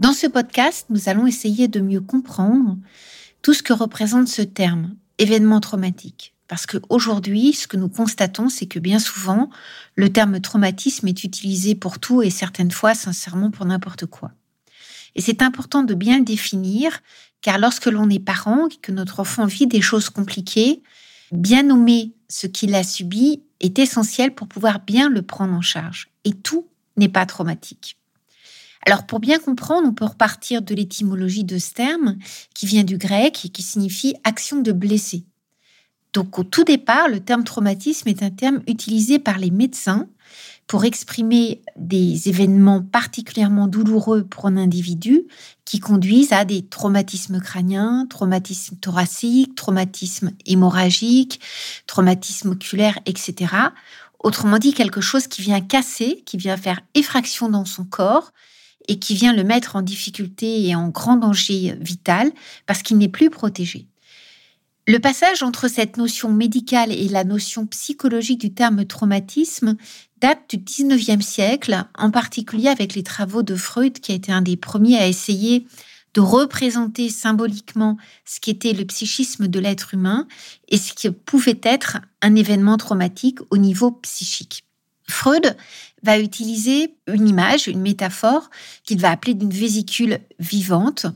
Dans ce podcast, nous allons essayer de mieux comprendre tout ce que représente ce terme, événement traumatique. Parce qu'aujourd'hui, ce que nous constatons, c'est que bien souvent, le terme traumatisme est utilisé pour tout et certaines fois, sincèrement, pour n'importe quoi. Et c'est important de bien le définir, car lorsque l'on est parent et que notre enfant vit des choses compliquées, bien nommer ce qu'il a subi est essentiel pour pouvoir bien le prendre en charge. Et tout n'est pas traumatique. Alors pour bien comprendre, on peut repartir de l'étymologie de ce terme qui vient du grec et qui signifie action de blesser. Donc au tout départ, le terme traumatisme est un terme utilisé par les médecins pour exprimer des événements particulièrement douloureux pour un individu qui conduisent à des traumatismes crâniens, traumatismes thoraciques, traumatismes hémorragiques, traumatismes oculaires, etc. Autrement dit, quelque chose qui vient casser, qui vient faire effraction dans son corps et qui vient le mettre en difficulté et en grand danger vital parce qu'il n'est plus protégé. Le passage entre cette notion médicale et la notion psychologique du terme traumatisme date du 19e siècle, en particulier avec les travaux de Freud, qui a été un des premiers à essayer de représenter symboliquement ce qu'était le psychisme de l'être humain et ce qui pouvait être un événement traumatique au niveau psychique. Freud va utiliser une image, une métaphore qu'il va appeler d'une vésicule vivante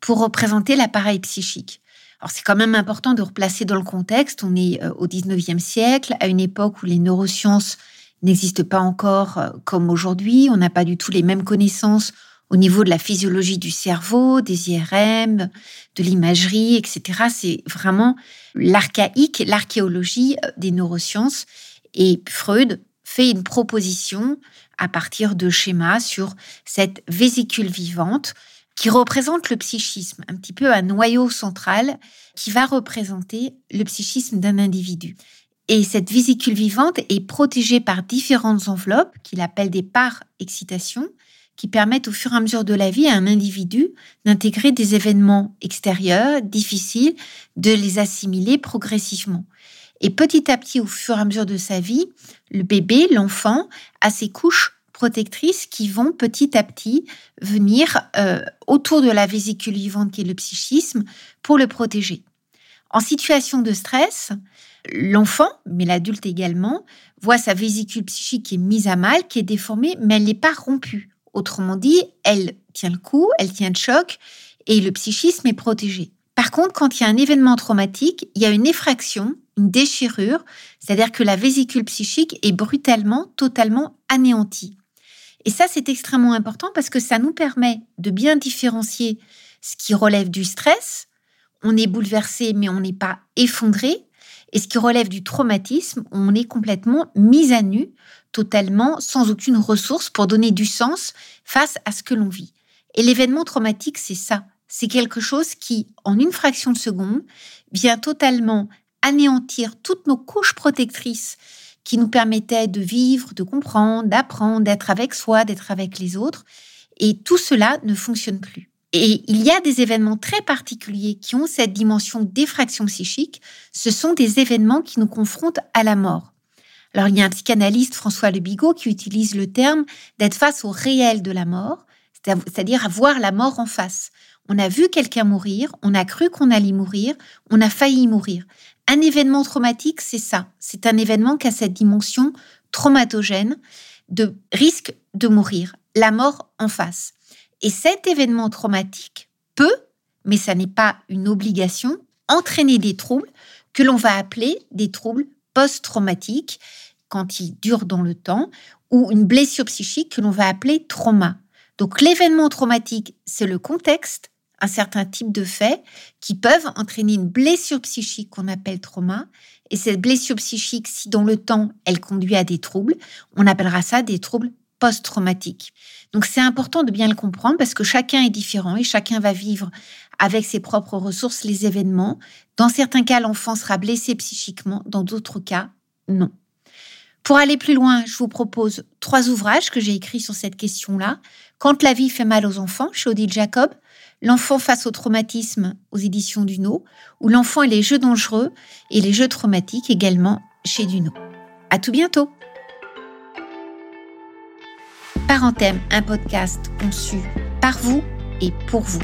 pour représenter l'appareil psychique. Alors c'est quand même important de replacer dans le contexte, on est euh, au 19e siècle, à une époque où les neurosciences n'existent pas encore euh, comme aujourd'hui, on n'a pas du tout les mêmes connaissances au niveau de la physiologie du cerveau, des IRM, de l'imagerie, etc. C'est vraiment l'archaïque, l'archéologie euh, des neurosciences. Et Freud fait une proposition à partir de schémas sur cette vésicule vivante qui représente le psychisme, un petit peu un noyau central qui va représenter le psychisme d'un individu. Et cette vésicule vivante est protégée par différentes enveloppes qu'il appelle des parts excitation, qui permettent au fur et à mesure de la vie à un individu d'intégrer des événements extérieurs difficiles, de les assimiler progressivement. Et petit à petit, au fur et à mesure de sa vie, le bébé, l'enfant, a ses couches protectrices qui vont petit à petit venir euh, autour de la vésicule vivante qui est le psychisme pour le protéger. En situation de stress, l'enfant, mais l'adulte également, voit sa vésicule psychique qui est mise à mal, qui est déformée, mais elle n'est pas rompue. Autrement dit, elle tient le coup, elle tient le choc, et le psychisme est protégé. Par contre, quand il y a un événement traumatique, il y a une effraction, une déchirure, c'est-à-dire que la vésicule psychique est brutalement, totalement anéantie. Et ça, c'est extrêmement important parce que ça nous permet de bien différencier ce qui relève du stress, on est bouleversé mais on n'est pas effondré, et ce qui relève du traumatisme, on est complètement mis à nu, totalement sans aucune ressource pour donner du sens face à ce que l'on vit. Et l'événement traumatique, c'est ça c'est quelque chose qui, en une fraction de seconde, vient totalement anéantir toutes nos couches protectrices qui nous permettaient de vivre, de comprendre, d'apprendre, d'être avec soi, d'être avec les autres. Et tout cela ne fonctionne plus. Et il y a des événements très particuliers qui ont cette dimension d'effraction psychique. Ce sont des événements qui nous confrontent à la mort. Alors, il y a un psychanalyste, François Le Bigot, qui utilise le terme d'être face au réel de la mort, c'est-à-dire à voir la mort en face. On a vu quelqu'un mourir, on a cru qu'on allait mourir, on a failli mourir. Un événement traumatique, c'est ça. C'est un événement qui a cette dimension traumatogène de risque de mourir, la mort en face. Et cet événement traumatique peut, mais ça n'est pas une obligation, entraîner des troubles que l'on va appeler des troubles post-traumatiques quand ils durent dans le temps, ou une blessure psychique que l'on va appeler trauma. Donc l'événement traumatique, c'est le contexte, un certain type de faits qui peuvent entraîner une blessure psychique qu'on appelle trauma. Et cette blessure psychique, si dans le temps elle conduit à des troubles, on appellera ça des troubles post-traumatique. Donc c'est important de bien le comprendre parce que chacun est différent et chacun va vivre avec ses propres ressources les événements. Dans certains cas, l'enfant sera blessé psychiquement, dans d'autres cas, non. Pour aller plus loin, je vous propose trois ouvrages que j'ai écrits sur cette question-là. Quand la vie fait mal aux enfants, chez Odile Jacob, L'enfant face au traumatisme aux éditions Duno, ou L'enfant et les jeux dangereux et les jeux traumatiques également chez Duno. À tout bientôt! Parenthème, un podcast conçu par vous et pour vous.